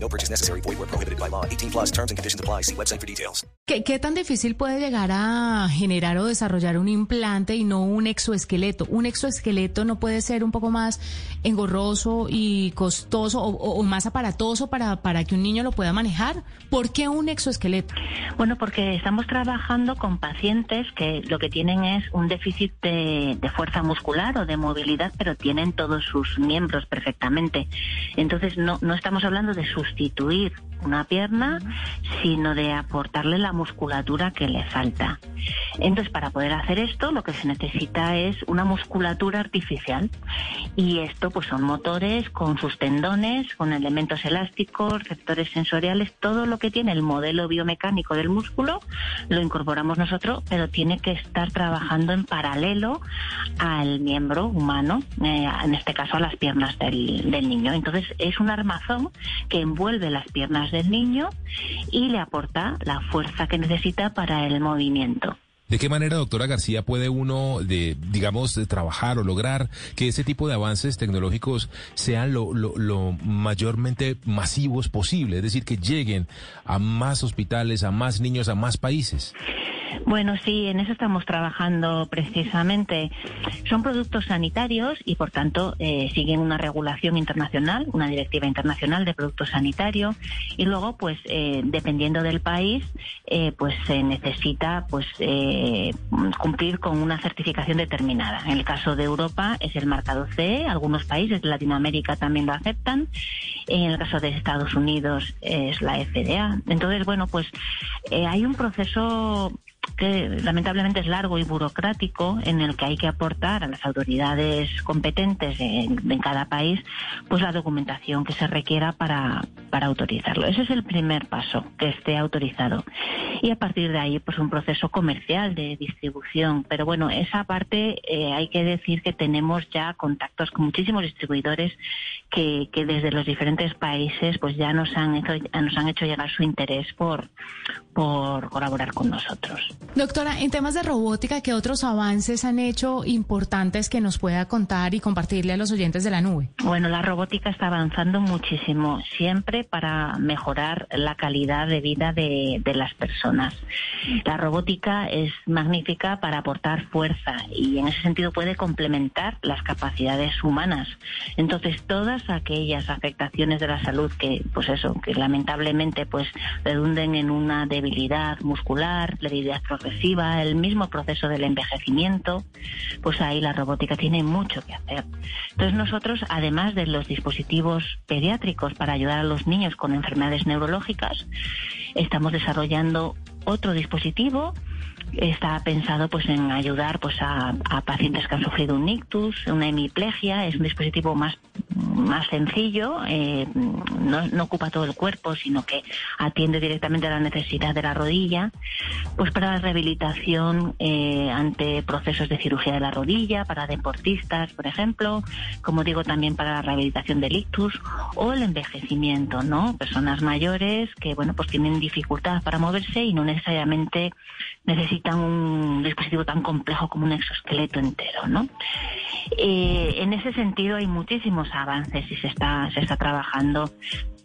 No purchase necessary. Void where prohibited by law. 18 plus terms and conditions apply. See website for details. ¿Qué, ¿Qué tan difícil puede llegar a generar o desarrollar un implante y no un exoesqueleto? Un exoesqueleto no puede ser un poco más engorroso y costoso o, o- o más aparatoso para, para que un niño lo pueda manejar. ¿Por qué un exoesqueleto? Bueno, porque estamos trabajando con pacientes que lo que tienen es un déficit de, de fuerza muscular o de movilidad, pero tienen todos sus miembros perfectamente. Entonces, no, no estamos hablando de sustituir una pierna, sino de aportarle la musculatura que le falta. Entonces, para poder hacer esto, lo que se necesita es una musculatura artificial. Y esto, pues, son motores con sus tendones, con elementos elásticos, receptores sensoriales, todo lo que tiene el modelo biomecánico del músculo, lo incorporamos nosotros, pero tiene que estar trabajando en paralelo al miembro humano, eh, en este caso a las piernas del, del niño. Entonces, es un armazón que envuelve las piernas del niño y le aporta la fuerza que necesita para el movimiento. ¿De qué manera, doctora García, puede uno, de, digamos, de trabajar o lograr que ese tipo de avances tecnológicos sean lo, lo, lo mayormente masivos posible? Es decir, que lleguen a más hospitales, a más niños, a más países. Bueno, sí, en eso estamos trabajando precisamente. Son productos sanitarios y, por tanto, eh, siguen una regulación internacional, una directiva internacional de productos sanitarios. Y luego, pues, eh, dependiendo del país, eh, pues se necesita, pues, eh, cumplir con una certificación determinada. En el caso de Europa es el marcado CE, algunos países de Latinoamérica también lo aceptan. En el caso de Estados Unidos es la FDA. Entonces, bueno, pues hay un proceso que lamentablemente es largo y burocrático en el que hay que aportar a las autoridades competentes en, cada país pues la documentación que se requiera para, para autorizarlo. Ese es el primer paso, que esté autorizado. Y a partir de ahí pues un proceso comercial de distribución. Pero bueno, esa parte eh, hay que decir que tenemos ya contactos con muchísimos distribuidores que, que desde los diferentes países pues ya nos han hecho, nos han hecho llegar su interés por, por colaborar con nosotros. Doctora, en temas de robótica, ¿qué otros avances han hecho importantes que nos pueda contar y compartirle a los oyentes de la nube? Bueno, la robótica está avanzando muchísimo, siempre para mejorar la calidad de vida de, de las personas. La robótica es magnífica para aportar fuerza y en ese sentido puede complementar las capacidades humanas. Entonces, todas aquellas afectaciones de la salud que, pues eso, que lamentablemente pues redunden en una debilidad muscular, debilidad progresiva, el mismo proceso del envejecimiento, pues ahí la robótica tiene mucho que hacer. Entonces nosotros, además de los dispositivos pediátricos para ayudar a los niños con enfermedades neurológicas, estamos desarrollando otro dispositivo está pensado pues en ayudar pues a, a, pacientes que han sufrido un ictus, una hemiplegia, es un dispositivo más más sencillo, eh, no, no, ocupa todo el cuerpo, sino que atiende directamente a la necesidad de la rodilla, pues para la rehabilitación eh, ante procesos de cirugía de la rodilla, para deportistas, por ejemplo, como digo también para la rehabilitación del ictus o el envejecimiento, ¿no? Personas mayores que bueno pues tienen dificultad para moverse y no necesariamente necesitan un dispositivo tan complejo como un exoesqueleto entero, ¿no? Eh, en ese sentido hay muchísimos avances y se está, se está trabajando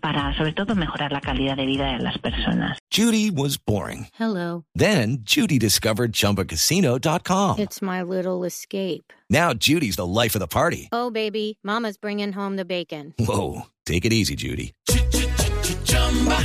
para, sobre todo, mejorar la calidad de vida de las personas. Judy was boring. Hello. Then Judy discovered ChumbaCasino.com. It's my little escape. Now Judy's the life of the party. Oh, baby, Mama's bringing home the bacon. Whoa, take it easy, Judy.